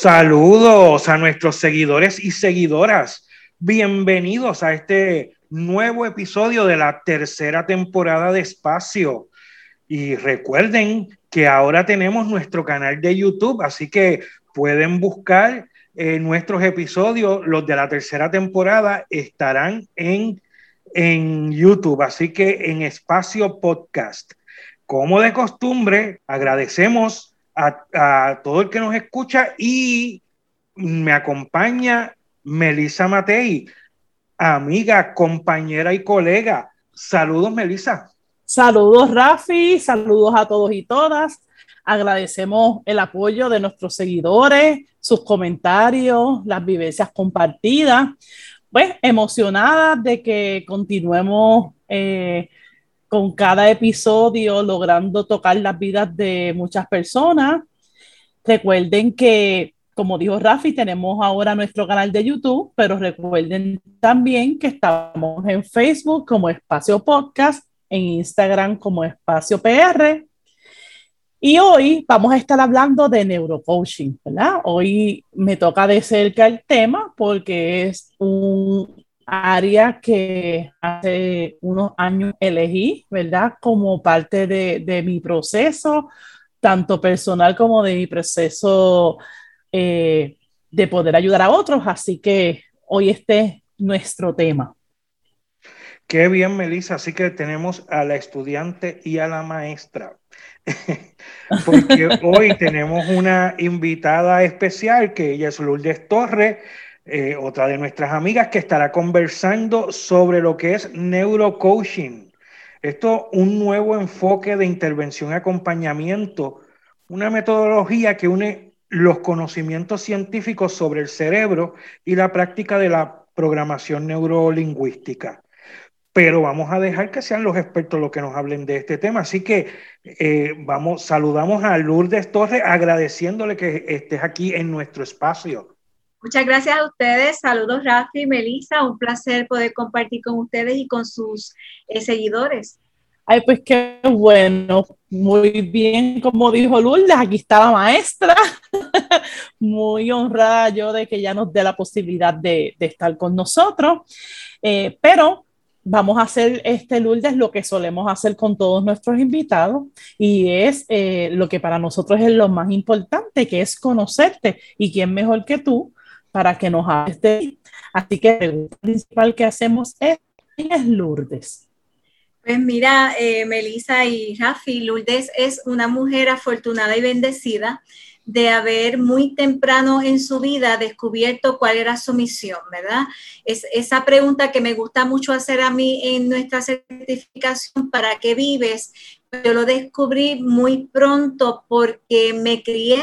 Saludos a nuestros seguidores y seguidoras. Bienvenidos a este nuevo episodio de la tercera temporada de Espacio. Y recuerden que ahora tenemos nuestro canal de YouTube, así que pueden buscar eh, nuestros episodios. Los de la tercera temporada estarán en, en YouTube, así que en Espacio Podcast. Como de costumbre, agradecemos a, todo el que nos escucha y me acompaña Melisa Matei, amiga, compañera y colega. Saludos, Melisa. Saludos, Rafi. Saludos a todos y todas. Agradecemos el apoyo de nuestros seguidores, sus comentarios, las vivencias compartidas. Pues emocionadas de que continuemos eh, con cada episodio logrando tocar las vidas de muchas personas. Recuerden que, como dijo Rafi, tenemos ahora nuestro canal de YouTube, pero recuerden también que estamos en Facebook como Espacio Podcast, en Instagram como Espacio PR. Y hoy vamos a estar hablando de neurocoaching, ¿verdad? Hoy me toca de cerca el tema porque es un área que hace unos años elegí, ¿verdad? Como parte de, mi proceso, tanto personal como de mi proceso eh, de poder ayudar a otros. Así que hoy este es nuestro tema. Qué bien, Melissa. Así que tenemos a la estudiante y a la maestra. Porque hoy tenemos una invitada especial que ella es Lourdes Torres eh, otra de nuestras amigas que estará conversando sobre lo que es neurocoaching. Esto, un nuevo enfoque de intervención y acompañamiento, una metodología que une los conocimientos científicos sobre el cerebro y la práctica de la programación neurolingüística. Pero vamos a dejar que sean los expertos los que nos hablen de este tema. Así que eh, vamos, saludamos a Lourdes Torres agradeciéndole que estés aquí en nuestro espacio. Muchas gracias a ustedes. Saludos, Rafi, Melissa. Un placer poder compartir con ustedes y con sus eh, seguidores. Ay, pues qué bueno. Muy bien, como dijo Lourdes, aquí está la maestra. Muy honrada yo de que ya nos dé la posibilidad de, estar con nosotros. Eh, pero vamos a hacer este Lourdes lo que solemos hacer con todos nuestros invitados y es eh, lo que para nosotros es lo más importante, que es conocerte. ¿Y quién mejor que tú para que nos hables de Así que el principal que hacemos es, ¿quién es Lourdes? Pues mira, eh, Melissa y Rafi, Lourdes es una mujer afortunada y bendecida de haber muy temprano en su vida descubierto cuál era su misión, ¿verdad? Es esa pregunta que me gusta mucho hacer a mí en nuestra certificación, ¿para qué vives? Yo lo descubrí muy pronto porque me crié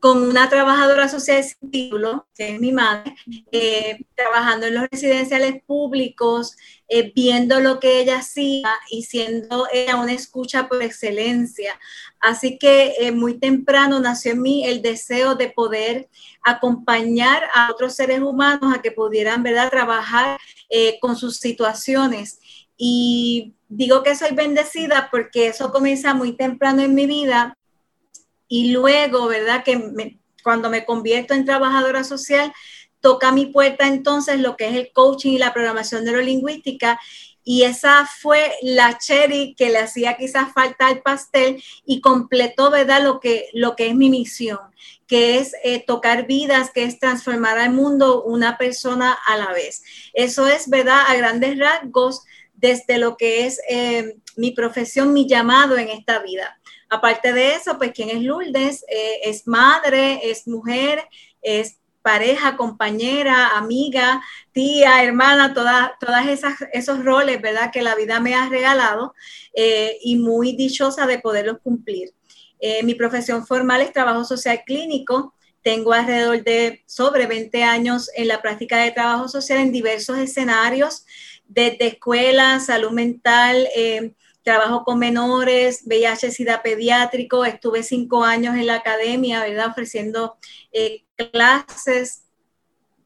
con una trabajadora social sin título, que es mi madre, eh, trabajando en los residenciales públicos, eh, viendo lo que ella hacía y siendo ella una escucha por excelencia. Así que eh, muy temprano nació en mí el deseo de poder acompañar a otros seres humanos a que pudieran ¿verdad? trabajar con sus situaciones. Y digo que soy bendecida porque eso comienza muy temprano en mi vida y luego, ¿verdad? Que cuando me convierto en trabajadora social, toca mi puerta entonces lo que es el coaching y la programación neurolingüística. Y esa fue la cherry que le hacía quizás falta al pastel y completó, ¿verdad? Lo que, lo que es mi misión, que es eh, tocar vidas, que es transformar al mundo una persona a la vez. Eso es, ¿verdad? A grandes rasgos desde lo que es eh, mi profesión, mi llamado en esta vida. Aparte de eso, pues, ¿quién es Lourdes? Eh, es madre, es mujer, es pareja, compañera, amiga, tía, hermana, todas esos roles, ¿verdad? Que la vida me ha regalado eh, y muy dichosa de poderlos cumplir. Eh, mi profesión formal es trabajo social clínico. Tengo alrededor de sobre 20 años en la práctica de trabajo social en diversos escenarios, desde escuela, salud mental, trabajo con menores, VIH, SIDA pediátrico. Estuve cinco años en la academia, ¿verdad? Ofreciendo eh, clases,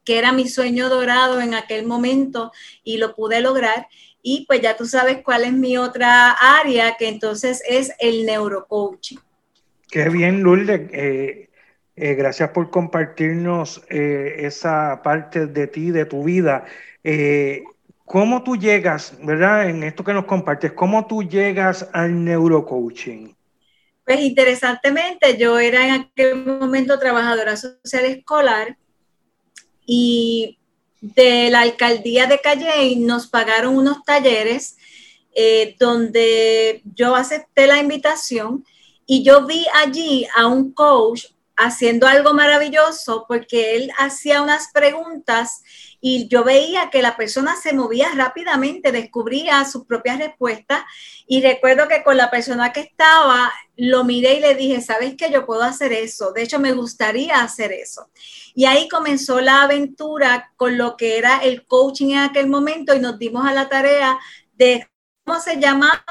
que era mi sueño dorado en aquel momento y lo pude lograr. Y pues ya tú sabes cuál es mi otra área, que entonces es el neurocoaching. Qué bien, Lourdes. Eh, eh, gracias por compartirnos esa parte de ti, de tu vida. ¿Cómo tú llegas, verdad, en esto que nos compartes, cómo tú llegas al neurocoaching? Pues interesantemente, yo era en aquel momento trabajadora social escolar y de la alcaldía de Calley nos pagaron unos talleres eh, donde yo acepté la invitación y yo vi allí a un coach haciendo algo maravilloso porque él hacía unas preguntas y yo veía que la persona se movía rápidamente, descubría sus propias respuestas y recuerdo que con la persona que estaba lo miré y le dije, ¿sabes que yo puedo hacer eso? De hecho, me gustaría hacer eso. Y ahí comenzó la aventura con lo que era el coaching en aquel momento y nos dimos a la tarea de cómo se llamaba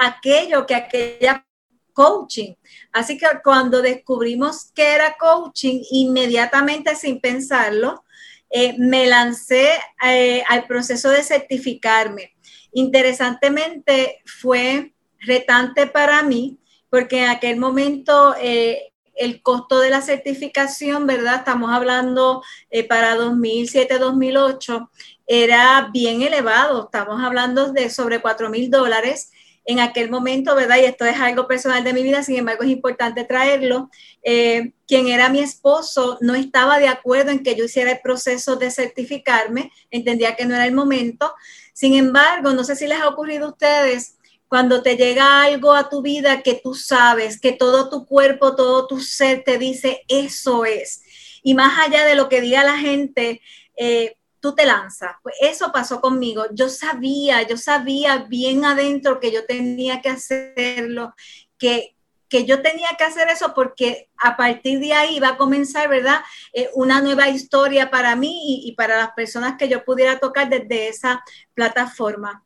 aquello que aquella coaching. Así que cuando descubrimos que era coaching, inmediatamente sin pensarlo, eh, me lancé eh, al proceso de certificarme. Interesantemente, fue retante para mí porque en aquel momento eh, el costo de la certificación, ¿verdad? Estamos hablando para 2007-2008, era bien elevado. Estamos hablando de sobre 4 mil dólares en aquel momento, ¿verdad? Y esto es algo personal de mi vida, sin embargo es importante traerlo. Eh, quien era mi esposo no estaba de acuerdo en que yo hiciera el proceso de certificarme, entendía que no era el momento. Sin embargo, no sé si les ha ocurrido a ustedes, cuando te llega algo a tu vida que tú sabes, que todo tu cuerpo, todo tu ser te dice, eso es. Y más allá de lo que diga la gente, eh, tú te lanzas. Pues eso pasó conmigo. Yo sabía, yo sabía bien adentro que yo tenía que hacerlo, que, que yo tenía que hacer eso porque a partir de ahí va a comenzar, ¿verdad? Eh, una nueva historia para mí y, para las personas que yo pudiera tocar desde esa plataforma.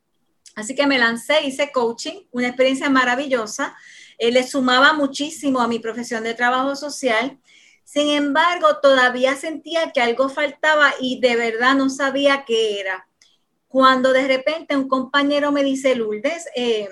Así que me lancé, hice coaching, una experiencia maravillosa. Eh, le sumaba muchísimo a mi profesión de trabajo social. Sin embargo, todavía sentía que algo faltaba y de verdad no sabía qué era. Cuando de repente un compañero me dice, Lourdes, eh,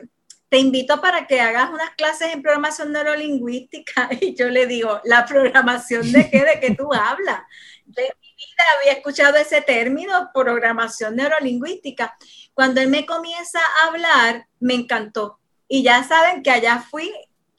te invito para que hagas unas clases en programación neurolingüística. Y yo le digo, ¿la programación de qué? ¿De qué tú hablas? De mi vida había escuchado ese término, programación neurolingüística. Cuando él me comienza a hablar, me encantó. Y ya saben que allá fui,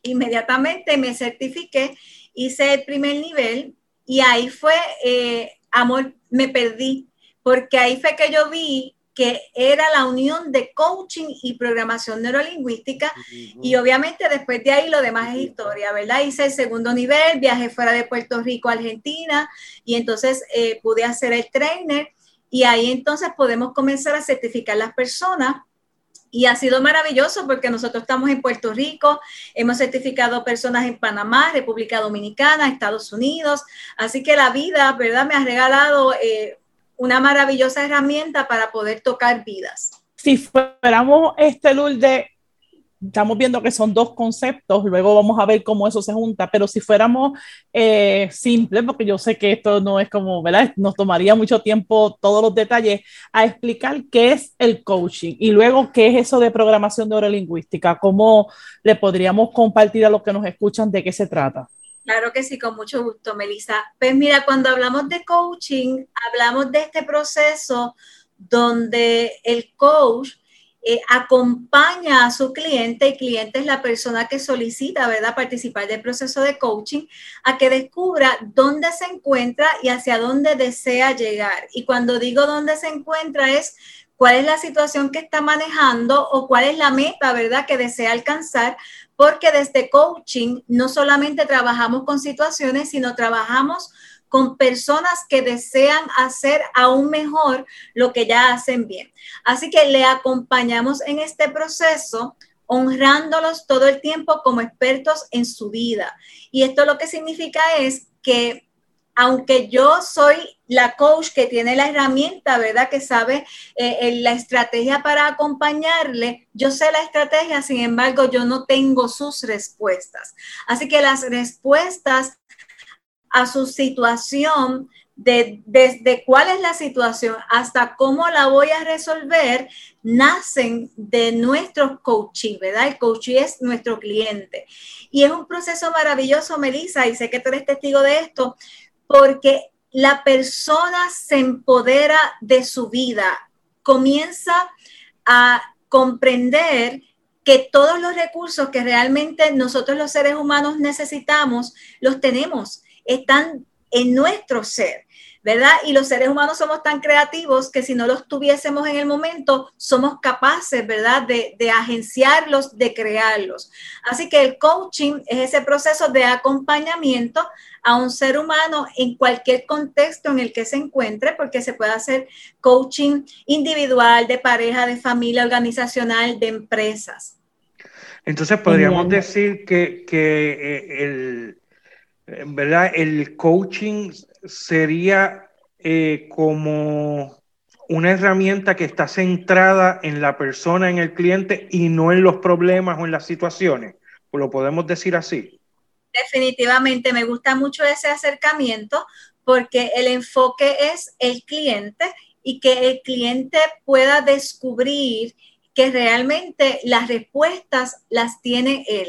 inmediatamente me certifiqué, hice el primer nivel y ahí fue, eh, amor, me perdí, porque ahí fue que yo vi que era la unión de coaching y programación neurolingüística y obviamente después de ahí lo demás es historia, ¿verdad? Hice el segundo nivel, viajé fuera de Puerto Rico a Argentina y entonces eh, pude hacer el trainer y ahí entonces podemos comenzar a certificar las personas. Y ha sido maravilloso porque nosotros estamos en Puerto Rico, hemos certificado personas en Panamá, República Dominicana, Estados Unidos. Así que la vida, ¿verdad? Me ha regalado eh, una maravillosa herramienta para poder tocar vidas. Si fuéramos este Lourdes estamos viendo que son dos conceptos, luego vamos a ver cómo eso se junta, pero si fuéramos eh, simples, porque yo sé que esto no es como, ¿verdad? Nos tomaría mucho tiempo todos los detalles a explicar qué es el coaching y luego qué es eso de programación neurolingüística, cómo le podríamos compartir a los que nos escuchan de qué se trata. Claro que sí, con mucho gusto, Melissa. Pues mira, cuando hablamos de coaching, hablamos de este proceso donde el coach eh, acompaña a su cliente y cliente es la persona que solicita, ¿verdad?, participar del proceso de coaching a que descubra dónde se encuentra y hacia dónde desea llegar. Y cuando digo dónde se encuentra es cuál es la situación que está manejando o cuál es la meta, ¿verdad?, que desea alcanzar, porque desde coaching no solamente trabajamos con situaciones, sino trabajamos con personas que desean hacer aún mejor lo que ya hacen bien. Así que le acompañamos en este proceso honrándolos todo el tiempo como expertos en su vida. Y esto lo que significa es que aunque yo soy la coach que tiene la herramienta, ¿verdad? Que sabe eh, la estrategia para acompañarle, yo sé la estrategia, sin embargo, yo no tengo sus respuestas. Así que las respuestas a su situación de, desde cuál es la situación hasta cómo la voy a resolver, nacen de nuestro coaching, ¿verdad? El coaching es nuestro cliente. Y es un proceso maravilloso, Melissa, y sé que tú eres testigo de esto, porque la persona se empodera de su vida, comienza a comprender que todos los recursos que realmente nosotros los seres humanos necesitamos, los tenemos, están en nuestro ser. ¿verdad? Y los seres humanos somos tan creativos que si no los tuviésemos en el momento, somos capaces, ¿verdad? De, de, agenciarlos, de crearlos. Así que el coaching es ese proceso de acompañamiento a un ser humano en cualquier contexto en el que se encuentre, porque se puede hacer coaching individual, de pareja, de familia, organizacional, de empresas. Entonces podríamos decir que, que eh, el, ¿verdad? el coaching sería eh, como una herramienta que está centrada en la persona, en el cliente y no en los problemas o en las situaciones. ¿O lo podemos decir así? Definitivamente, me gusta mucho ese acercamiento porque el enfoque es el cliente y que el cliente pueda descubrir que realmente las respuestas las tiene él.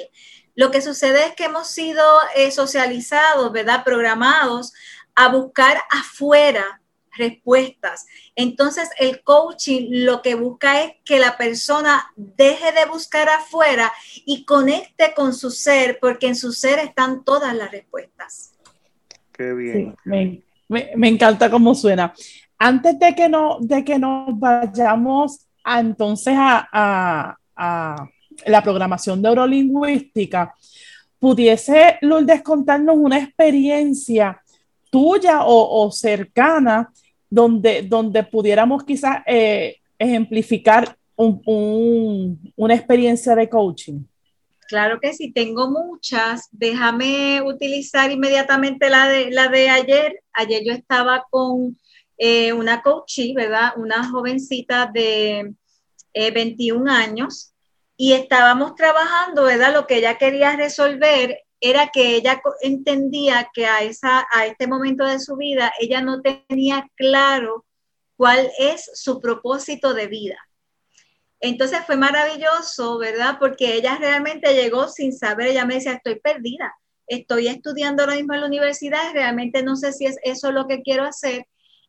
Lo que sucede es que hemos sido eh, socializados, ¿verdad? Programados a buscar afuera respuestas. Entonces el coaching lo que busca es que la persona deje de buscar afuera y conecte con su ser, porque en su ser están todas las respuestas. Qué bien. me, encanta cómo suena. Antes de que, no, de que nos vayamos a, entonces a, a la programación neurolingüística, pudiese Lourdes contarnos una experiencia tuya o, cercana donde, donde pudiéramos quizás eh, ejemplificar una experiencia de coaching? Claro que sí, tengo muchas. Déjame utilizar inmediatamente la de, la de ayer. Ayer yo estaba con eh, una coachee, ¿verdad? Una jovencita de 21 eh, años y estábamos trabajando, ¿verdad? Lo que ella quería resolver era que ella entendía que a, esa, a este momento de su vida ella no tenía claro cuál es su propósito de vida. Entonces fue maravilloso, ¿verdad? Porque ella realmente llegó sin saber, ella me decía, estoy perdida, estoy estudiando ahora mismo en la universidad, realmente no sé si es eso lo que quiero hacer.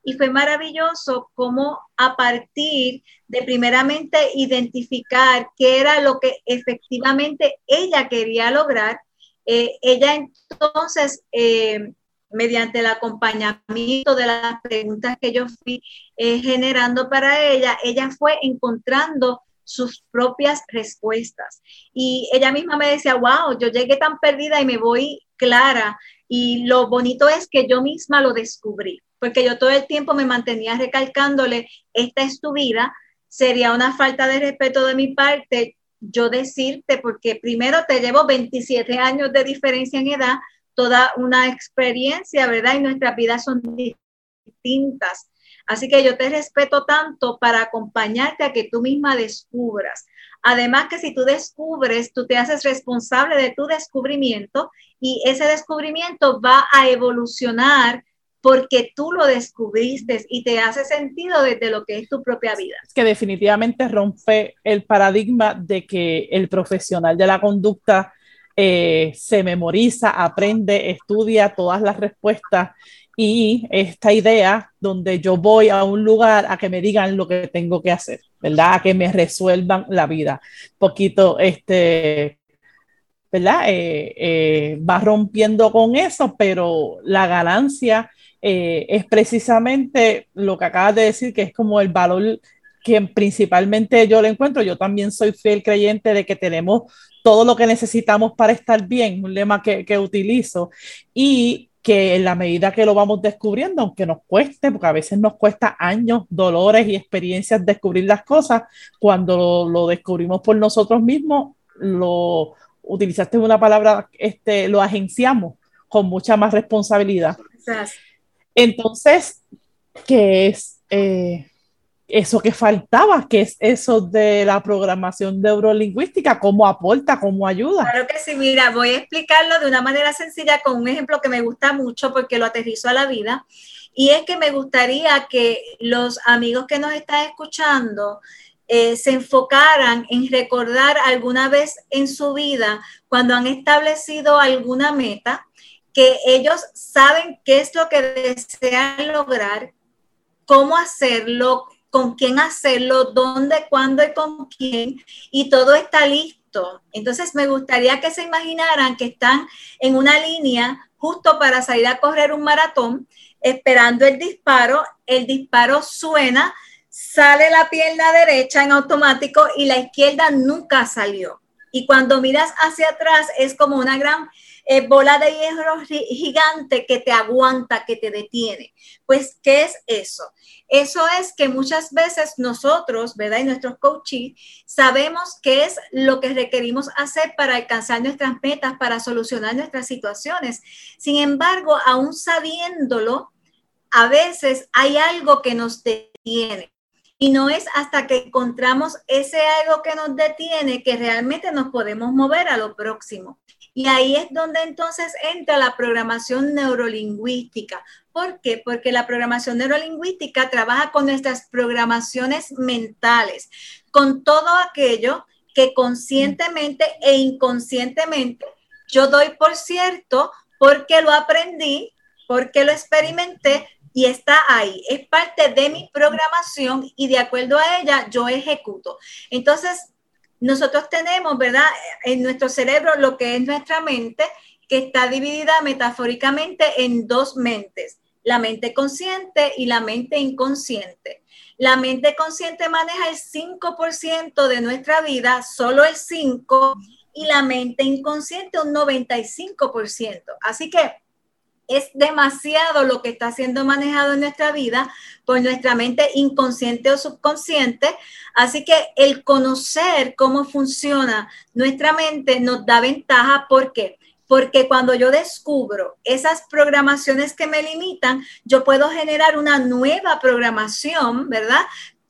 Y fue maravilloso cómo a partir de primeramente identificar qué era lo que efectivamente ella quería lograr, eh, ella entonces, eh, mediante el acompañamiento de las preguntas que yo fui eh, generando para ella, ella fue encontrando sus propias respuestas. Y ella misma me decía, wow, yo llegué tan perdida y me voy clara. Y lo bonito es que yo misma lo descubrí, porque yo todo el tiempo me mantenía recalcándole, esta es tu vida, sería una falta de respeto de mi parte yo decirte, porque primero te llevo 27 años de diferencia en edad, toda una experiencia, ¿verdad? Y nuestras vidas son distintas. Así que yo te respeto tanto para acompañarte a que tú misma descubras. Además que si tú descubres, tú te haces responsable de tu descubrimiento y ese descubrimiento va a evolucionar porque tú lo descubriste y te hace sentido desde lo que es tu propia vida. Que definitivamente rompe el paradigma de que el profesional de la conducta eh, se memoriza, aprende, estudia todas las respuestas y esta idea donde yo voy a un lugar a que me digan lo que tengo que hacer, ¿verdad? A que me resuelvan la vida. Poquito, este, ¿verdad? Eh, eh, va rompiendo con eso, pero la ganancia eh, es precisamente lo que acabas de decir, que es como el valor que principalmente yo le encuentro. Yo también soy fiel creyente de que tenemos todo lo que necesitamos para estar bien, un lema que, que utilizo, y que en la medida que lo vamos descubriendo, aunque nos cueste, porque a veces nos cuesta años, dolores y experiencias descubrir las cosas, cuando lo, descubrimos por nosotros mismos, lo utilizaste una palabra, este, lo agenciamos con mucha más responsabilidad. Entonces, ¿qué es eh, eso que faltaba? ¿Qué es eso de la programación neurolingüística? ¿Cómo aporta? ¿Cómo ayuda? Claro que sí, mira, voy a explicarlo de una manera sencilla con un ejemplo que me gusta mucho porque lo aterrizo a la vida. Y es que me gustaría que los amigos que nos están escuchando eh, se enfocaran en recordar alguna vez en su vida cuando han establecido alguna meta, que ellos saben qué es lo que desean lograr, cómo hacerlo, con quién hacerlo, dónde, cuándo y con quién, y todo está listo. Entonces me gustaría que se imaginaran que están en una línea justo para salir a correr un maratón, esperando el disparo, el disparo suena, sale la pierna derecha en automático y la izquierda nunca salió. Y cuando miras hacia atrás es como una gran eh, bola de hierro gigante que te aguanta, que te detiene. Pues, ¿qué es eso? Eso es que muchas veces nosotros, ¿verdad? Y nuestros coaches sabemos qué es lo que requerimos hacer para alcanzar nuestras metas, para solucionar nuestras situaciones. Sin embargo, aún sabiéndolo, a veces hay algo que nos detiene. Y no es hasta que encontramos ese algo que nos detiene que realmente nos podemos mover a lo próximo. Y ahí es donde entonces entra la programación neurolingüística. ¿Por qué? Porque la programación neurolingüística trabaja con nuestras programaciones mentales, con todo aquello que conscientemente e inconscientemente yo doy por cierto porque lo aprendí, porque lo experimenté, y está ahí. Es parte de mi programación y de acuerdo a ella yo ejecuto. Entonces, nosotros tenemos, ¿verdad? En nuestro cerebro lo que es nuestra mente, que está dividida metafóricamente en dos mentes, la mente consciente y la mente inconsciente. La mente consciente maneja el 5% de nuestra vida, solo el 5%, y la mente inconsciente un 95%. Así que es demasiado lo que está siendo manejado en nuestra vida por nuestra mente inconsciente o subconsciente. Así que el conocer cómo funciona nuestra mente nos da ventaja. ¿Por qué? Porque cuando yo descubro esas programaciones que me limitan, yo puedo generar una nueva programación, ¿verdad?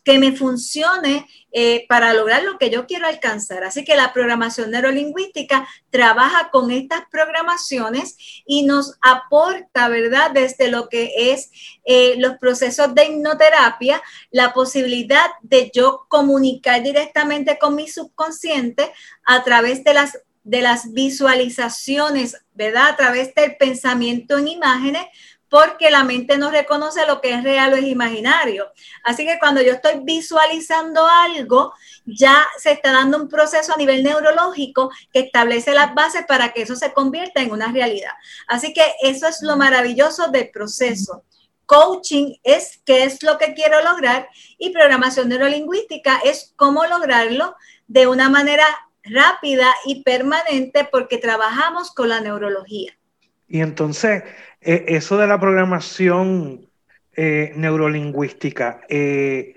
Que me funcione eh, para lograr lo que yo quiero alcanzar. Así que la programación neurolingüística trabaja con estas programaciones y nos aporta, ¿verdad? Desde lo que es eh, los procesos de hipnoterapia, la posibilidad de yo comunicar directamente con mi subconsciente a través de las de las visualizaciones, ¿verdad? A través del pensamiento en imágenes, porque la mente no reconoce lo que es real o es imaginario. Así que cuando yo estoy visualizando algo, ya se está dando un proceso a nivel neurológico que establece las bases para que eso se convierta en una realidad. Así que eso es lo maravilloso del proceso. Coaching es qué es lo que quiero lograr y programación neurolingüística es cómo lograrlo de una manera rápida y permanente porque trabajamos con la neurología. Y entonces, eh, eso de la programación eh, neurolingüística, eh,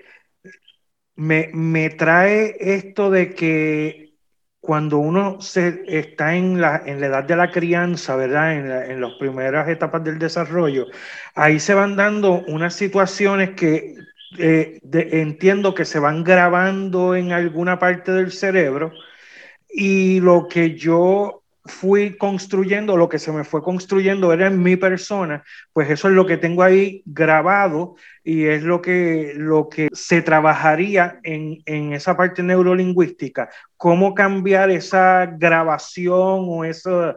me, trae esto de que cuando uno se, está en la, en la edad de la crianza, ¿verdad? En, en las primeras etapas del desarrollo, ahí se van dando unas situaciones que entiendo que se van grabando en alguna parte del cerebro y lo que yo fui construyendo, lo que se me fue construyendo era en mi persona, pues eso es lo que tengo ahí grabado y es lo que, lo que se trabajaría en, en esa parte neurolingüística, cómo cambiar esa grabación o eso,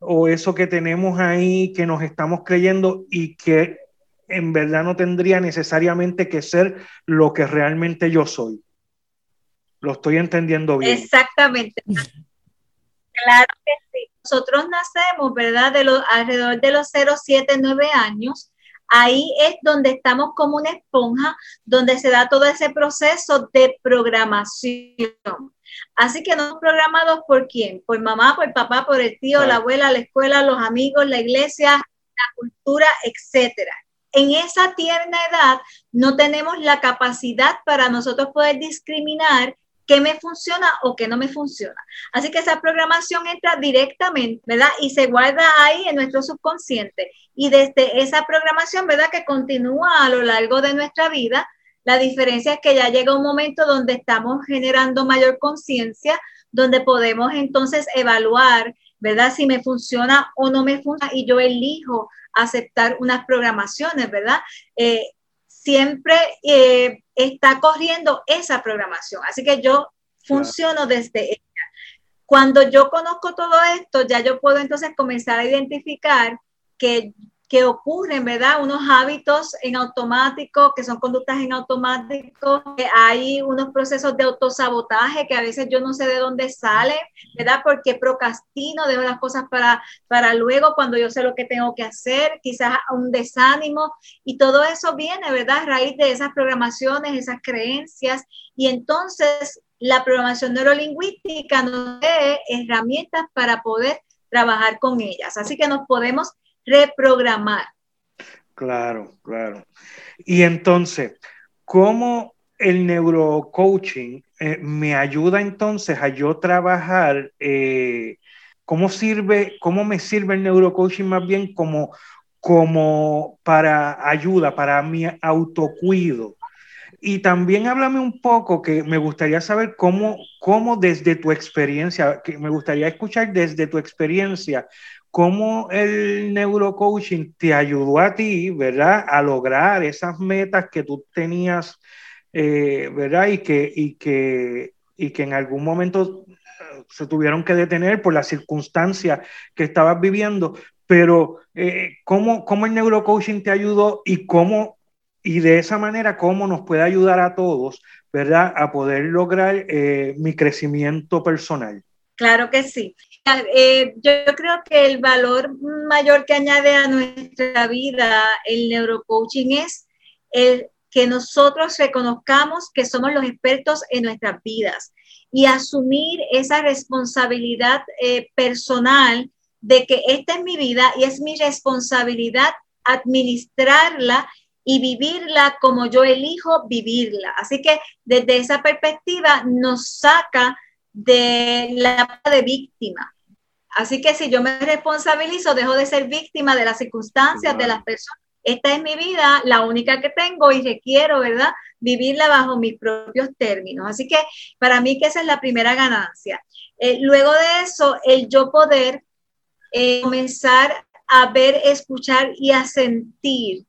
o eso que tenemos ahí que nos estamos creyendo y que en verdad no tendría necesariamente que ser lo que realmente yo soy. Lo estoy entendiendo bien. Exactamente. Claro. Nosotros nacemos, ¿verdad? De los, alrededor de los 0, 7, 9 años. Ahí es donde estamos como una esponja, donde se da todo ese proceso de programación. Así que no programados por quién, por mamá, por papá, por el tío, la abuela, la escuela, los amigos, la iglesia, la cultura, etcétera. En esa tierna edad no tenemos la capacidad para nosotros poder discriminar qué me funciona o qué no me funciona. Así que esa programación entra directamente, ¿verdad? Y se guarda ahí en nuestro subconsciente. Y desde esa programación, ¿verdad? Que continúa a lo largo de nuestra vida. La diferencia es que ya llega un momento donde estamos generando mayor conciencia, donde podemos entonces evaluar, ¿verdad? Si me funciona o no me funciona y yo elijo aceptar unas programaciones, ¿verdad? Eh, siempre eh, está corriendo esa programación. Así que yo funciono desde ella. Cuando yo conozco todo esto, ya yo puedo entonces comenzar a identificar que que ocurren, ¿verdad? Unos hábitos en automático, que son conductas en automático, hay unos procesos de autosabotaje que a veces yo no sé de dónde sale, ¿verdad? Porque procrastino, dejo las cosas para, para luego cuando yo sé lo que tengo que hacer, quizás un desánimo, y todo eso viene, ¿verdad? A raíz de esas programaciones, esas creencias, y entonces la programación neurolingüística nos da herramientas para poder trabajar con ellas. Así que nos podemos reprogramar. Claro, claro. Y entonces, ¿cómo el neurocoaching eh, me ayuda entonces a yo trabajar? Eh, ¿Cómo sirve, cómo me sirve el neurocoaching más bien como, como para ayuda, para mi autocuido? Y también háblame un poco, que me gustaría saber cómo, cómo desde tu experiencia, que me gustaría escuchar desde tu experiencia, cómo el neurocoaching te ayudó a ti, ¿verdad? A lograr esas metas que tú tenías, eh, ¿verdad? Y que, y, que, y que en algún momento eh, se tuvieron que detener por las circunstancias que estabas viviendo, pero eh, ¿cómo, ¿cómo, el neurocoaching te ayudó y cómo, y de esa manera, cómo nos puede ayudar a todos, ¿verdad? A poder lograr mi crecimiento personal. Claro que sí. Eh, yo creo que el valor mayor que añade a nuestra vida el neurocoaching es el que nosotros reconozcamos que somos los expertos en nuestras vidas y asumir esa responsabilidad eh, personal de que esta es mi vida y es mi responsabilidad administrarla y vivirla como yo elijo vivirla. Así que desde esa perspectiva nos saca de la de víctima. Así que si yo me responsabilizo, dejo de ser víctima de las circunstancias, de las personas. Esta es mi vida, la única que tengo y requiero, ¿verdad? Vivirla bajo mis propios términos. Así que para mí que esa es la primera ganancia. Eh, luego de eso, el yo poder eh, comenzar a ver, escuchar y a sentir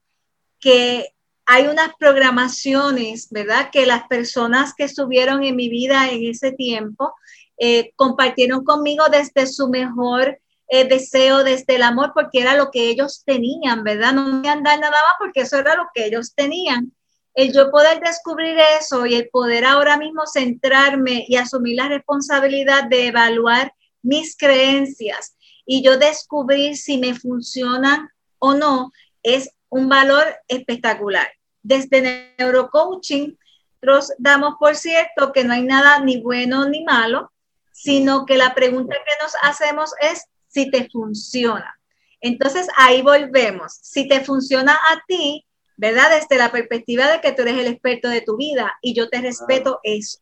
que hay unas programaciones, ¿verdad? Que las personas que estuvieron en mi vida en ese tiempo eh, compartieron conmigo desde su mejor eh, deseo, desde el amor, porque era lo que ellos tenían, ¿verdad? No me dar nada más porque eso era lo que ellos tenían. El yo poder descubrir eso y el poder ahora mismo centrarme y asumir la responsabilidad de evaluar mis creencias y yo descubrir si me funcionan o no, es un valor espectacular. Desde neurocoaching, nosotros damos por cierto que no hay nada ni bueno ni malo, sino que la pregunta que nos hacemos es si te funciona. Entonces ahí volvemos. Si te funciona a ti, ¿verdad? Desde la perspectiva de que tú eres el experto de tu vida y yo te respeto eso.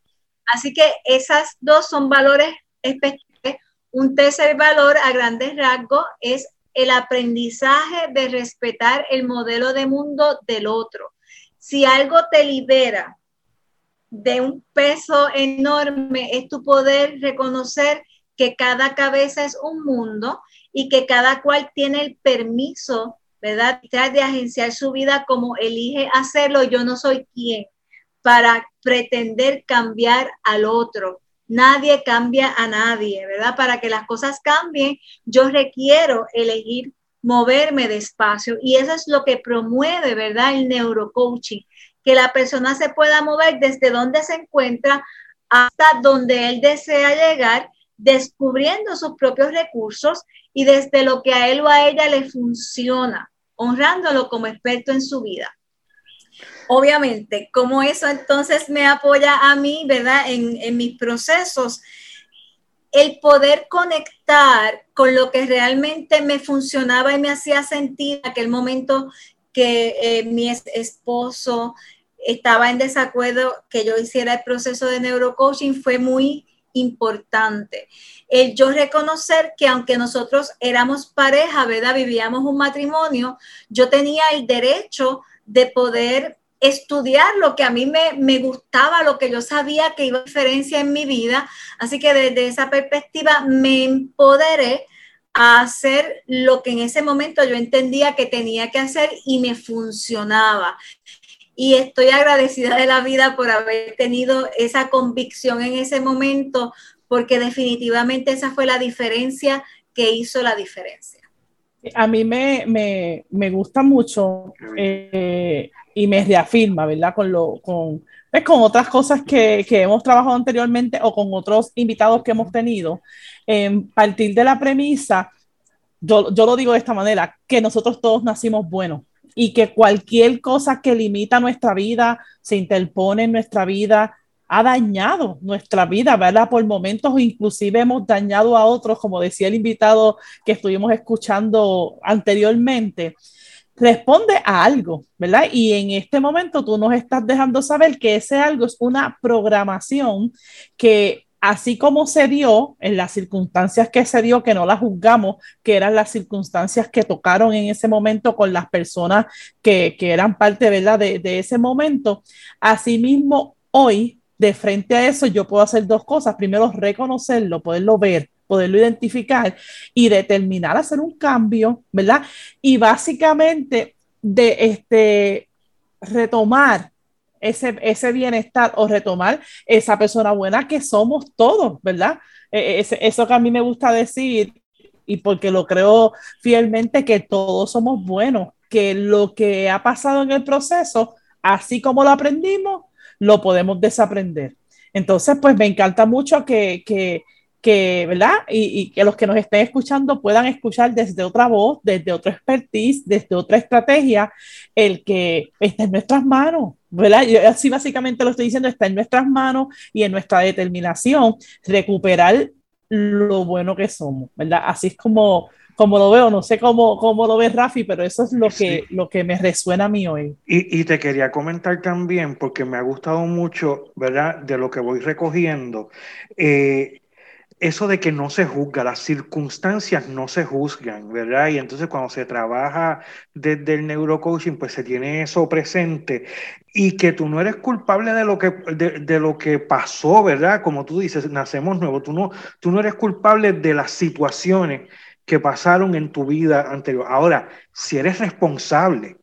Así que esas dos son valores específicos. Un tercer valor a grandes rasgos es el aprendizaje de respetar el modelo de mundo del otro. Si algo te libera de un peso enorme es tu poder reconocer que cada cabeza es un mundo y que cada cual tiene el permiso, ¿verdad?, de agenciar su vida como elige hacerlo. Yo no soy quien para pretender cambiar al otro. Nadie cambia a nadie, ¿verdad? Para que las cosas cambien, yo requiero elegir moverme despacio y eso es lo que promueve, ¿verdad? El neurocoaching, que la persona se pueda mover desde donde se encuentra hasta donde él desea llegar, descubriendo sus propios recursos y desde lo que a él o a ella le funciona, honrándolo como experto en su vida. Obviamente, como eso entonces me apoya a mí, ¿verdad? En, en mis procesos, el poder conectar con lo que realmente me funcionaba y me hacía sentir en aquel momento que eh, mi esposo estaba en desacuerdo que yo hiciera el proceso de neurocoaching fue muy importante. El yo reconocer que aunque nosotros éramos pareja, ¿verdad? Vivíamos un matrimonio, yo tenía el derecho de poder estudiar lo que a mí me, me, gustaba, lo que yo sabía que iba a diferencia en mi vida. Así que desde esa perspectiva me empoderé a hacer lo que en ese momento yo entendía que tenía que hacer y me funcionaba. Y estoy agradecida de la vida por haber tenido esa convicción en ese momento, porque definitivamente esa fue la diferencia que hizo la diferencia. A mí me, me, me gusta mucho eh, y me reafirma, ¿verdad? Con, lo, con, pues, con otras cosas que, que, hemos trabajado anteriormente o con otros invitados que hemos tenido, en partir de la premisa, yo, yo lo digo de esta manera, que nosotros todos nacimos buenos y que cualquier cosa que limita nuestra vida, se interpone en nuestra vida, ha dañado nuestra vida, ¿verdad? Por momentos inclusive hemos dañado a otros, como decía el invitado que estuvimos escuchando anteriormente. Responde a algo, ¿verdad? Y en este momento tú nos estás dejando saber que ese algo es una programación que así como se dio en las circunstancias que se dio, que no las juzgamos, que eran las circunstancias que tocaron en ese momento con las personas que, eran parte ¿verdad? De ese momento, asimismo hoy, de frente a eso, yo puedo hacer dos cosas. Primero, reconocerlo, poderlo ver, poderlo identificar y determinar hacer un cambio, ¿verdad? Y básicamente de este retomar ese, ese bienestar o retomar esa persona buena que somos todos, ¿verdad? E, e, eso que a mí me gusta decir y porque lo creo fielmente que todos somos buenos, que lo que ha pasado en el proceso, así como lo aprendimos, lo podemos desaprender. Entonces, pues me encanta mucho que, que, que, ¿verdad? Y, que los que nos estén escuchando puedan escuchar desde otra voz, desde otra expertise, desde otra estrategia, el que está en nuestras manos, ¿verdad? Yo así básicamente lo estoy diciendo, está en nuestras manos y en nuestra determinación recuperar lo bueno que somos, ¿verdad? Así es como, como lo veo, no sé cómo, cómo lo ves Rafi, pero eso es lo que, lo que me resuena a mí hoy. Y, y, te quería comentar también, porque me ha gustado mucho, ¿verdad? De lo que voy recogiendo. Eh, eso de que no se juzga, las circunstancias no se juzgan, ¿verdad? Y entonces cuando se trabaja desde el neurocoaching, pues se tiene eso presente y que tú no eres culpable de lo que, de, lo que pasó, ¿verdad? Como tú dices, nacemos nuevos, tú no, tú no eres culpable de las situaciones que pasaron en tu vida anterior. Ahora, si eres responsable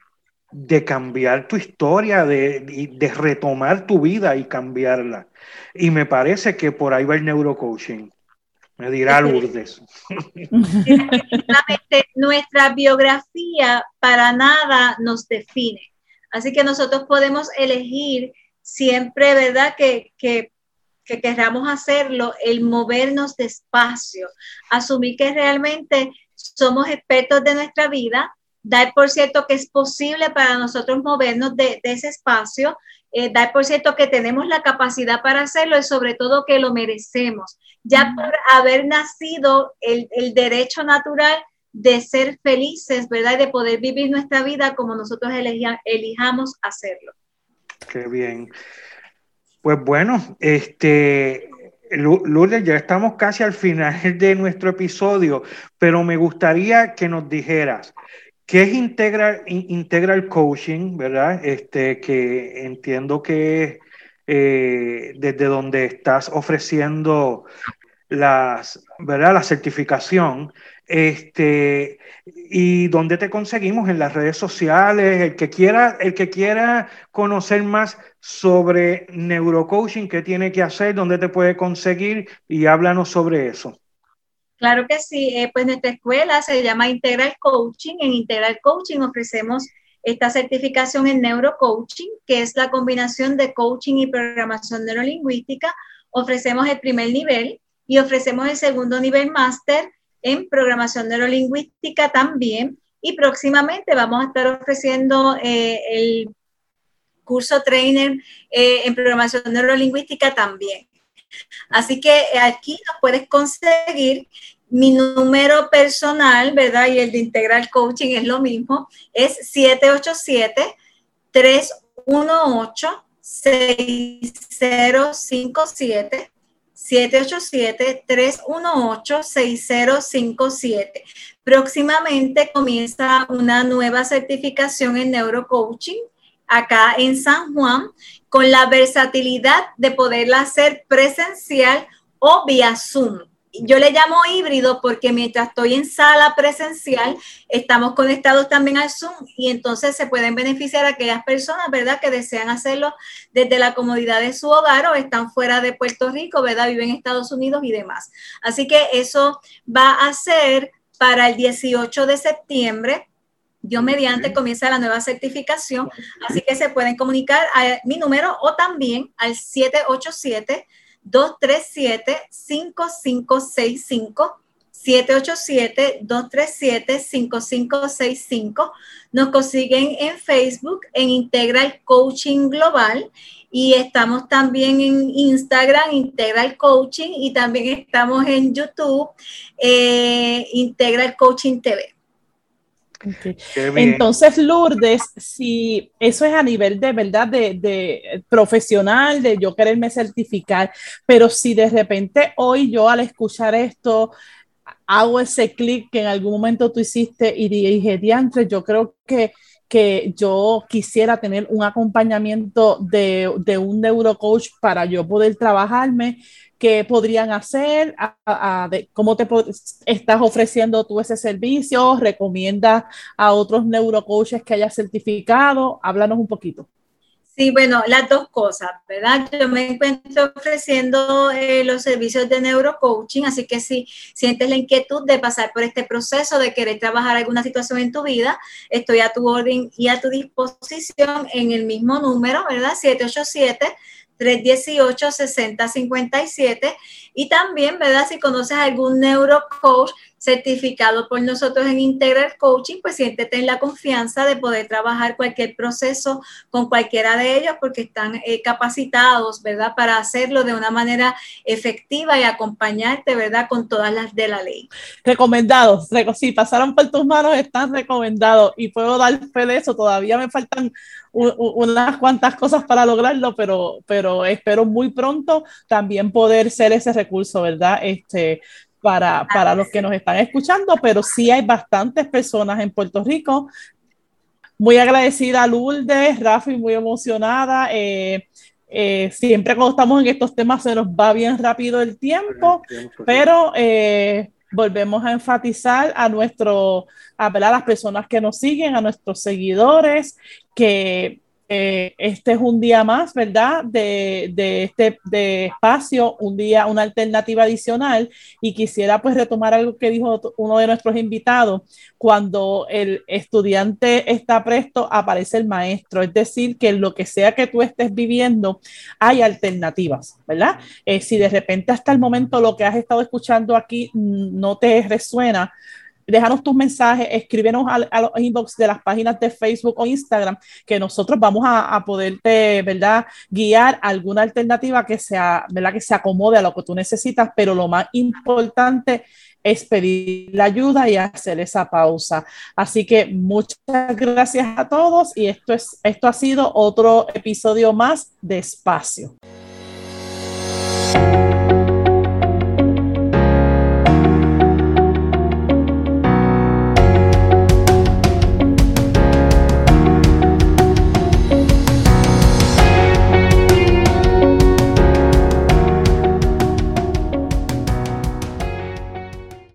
de cambiar tu historia, de, de retomar tu vida y cambiarla. Y me parece que por ahí va el neurocoaching. Me dirá Lourdes. Nuestra biografía para nada nos define. Así que nosotros podemos elegir siempre, ¿verdad? Que, que, que querramos hacerlo, el movernos despacio, asumir que realmente somos expertos de nuestra vida, dar por cierto que es posible para nosotros movernos de, de ese espacio eh, dar por cierto que tenemos la capacidad para hacerlo y sobre todo que lo merecemos, ya por haber nacido el, el derecho natural de ser felices, ¿verdad? Y de poder vivir nuestra vida como nosotros elijamos hacerlo. Qué bien. Pues bueno, este, Lourdes, ya estamos casi al final de nuestro episodio, pero me gustaría que nos dijeras, ¿Qué es integral, coaching, verdad? Este, que entiendo que eh, desde donde estás ofreciendo las, ¿verdad? la certificación, este, y dónde te conseguimos en las redes sociales, el que quiera, el que quiera conocer más sobre neurocoaching, qué tiene que hacer, dónde te puede conseguir y háblanos sobre eso. Claro que sí, eh, pues nuestra escuela se llama Integral Coaching. En Integral Coaching ofrecemos esta certificación en neurocoaching, que es la combinación de coaching y programación neurolingüística. Ofrecemos el primer nivel y ofrecemos el segundo nivel máster en programación neurolingüística también. Y próximamente vamos a estar ofreciendo eh, el curso trainer eh, en programación neurolingüística también. Así que aquí nos puedes conseguir mi número personal, ¿verdad? Y el de Integral Coaching es lo mismo, es 787 318 718-6057. 787-318-6057. Próximamente comienza una nueva certificación en neurocoaching acá en San Juan con la versatilidad de poderla hacer presencial o vía Zoom yo le llamo híbrido porque mientras estoy en sala presencial, estamos conectados también al Zoom y entonces se pueden beneficiar aquellas personas, ¿verdad?, que desean hacerlo desde la comodidad de su hogar o están fuera de Puerto Rico, ¿verdad?, viven en Estados Unidos y demás. Así que eso va a ser para el 18 de septiembre. Dios mediante comienza la nueva certificación, así que se pueden comunicar a mi número o también al 787 237-5565. 787-237-5565. Nos consiguen en Facebook en Integral Coaching Global y estamos también en Instagram, Integral Coaching, y también estamos en YouTube, eh, Integral Coaching TV. Entonces, Lourdes, si eso es a nivel de verdad, de, profesional, de yo quererme certificar, pero si de repente hoy yo al escuchar esto hago ese clic que en algún momento tú hiciste y dije, diantre, yo creo que, que yo quisiera tener un acompañamiento de, de un neurocoach para yo poder trabajarme qué podrían hacer, cómo te estás ofreciendo tú ese servicio, recomiendas a otros neurocoaches que hayas certificado, háblanos un poquito. Sí, bueno, las dos cosas, ¿verdad? Yo me encuentro ofreciendo eh, los servicios de neurocoaching, así que si sientes la inquietud de pasar por este proceso, de querer trabajar alguna situación en tu vida, estoy a tu orden y a tu disposición en el mismo número, ¿verdad? 787 318-6057. Y también, ¿verdad? Si conoces algún neurocoach certificado por nosotros en Integral Coaching, pues siéntete en la confianza de poder trabajar cualquier proceso con cualquiera de ellos porque están eh, capacitados, ¿verdad? Para hacerlo de una manera efectiva y acompañarte, ¿verdad? Con todas las de la ley. Recomendados, si pasaron por tus manos, están recomendados y puedo dar fe de eso. Todavía me faltan unas cuantas cosas para lograrlo, pero, pero espero muy pronto también poder ser ese recurso, ¿verdad? Este, para, para los que nos están escuchando, pero sí hay bastantes personas en Puerto Rico. Muy agradecida a Lourdes, Rafi, muy emocionada. Eh, eh, siempre cuando estamos en estos temas se nos va bien rápido el tiempo, pero eh, volvemos a enfatizar a nuestro, a, las personas que nos siguen, a nuestros seguidores, que eh, este es un día más, ¿verdad? De, este de espacio, un día, una alternativa adicional. Y quisiera pues retomar algo que dijo uno de nuestros invitados. Cuando el estudiante está presto, aparece el maestro. Es decir, que lo que sea que tú estés viviendo, hay alternativas, ¿verdad? Eh, si de repente hasta el momento lo que has estado escuchando aquí no te resuena, déjanos tus mensajes, escríbenos a, los inbox de las páginas de Facebook o Instagram, que nosotros vamos a, a, poderte, ¿verdad?, guiar alguna alternativa que sea, ¿verdad?, que se acomode a lo que tú necesitas, pero lo más importante es pedir la ayuda y hacer esa pausa. Así que muchas gracias a todos y esto, es, esto ha sido otro episodio más de Espacio.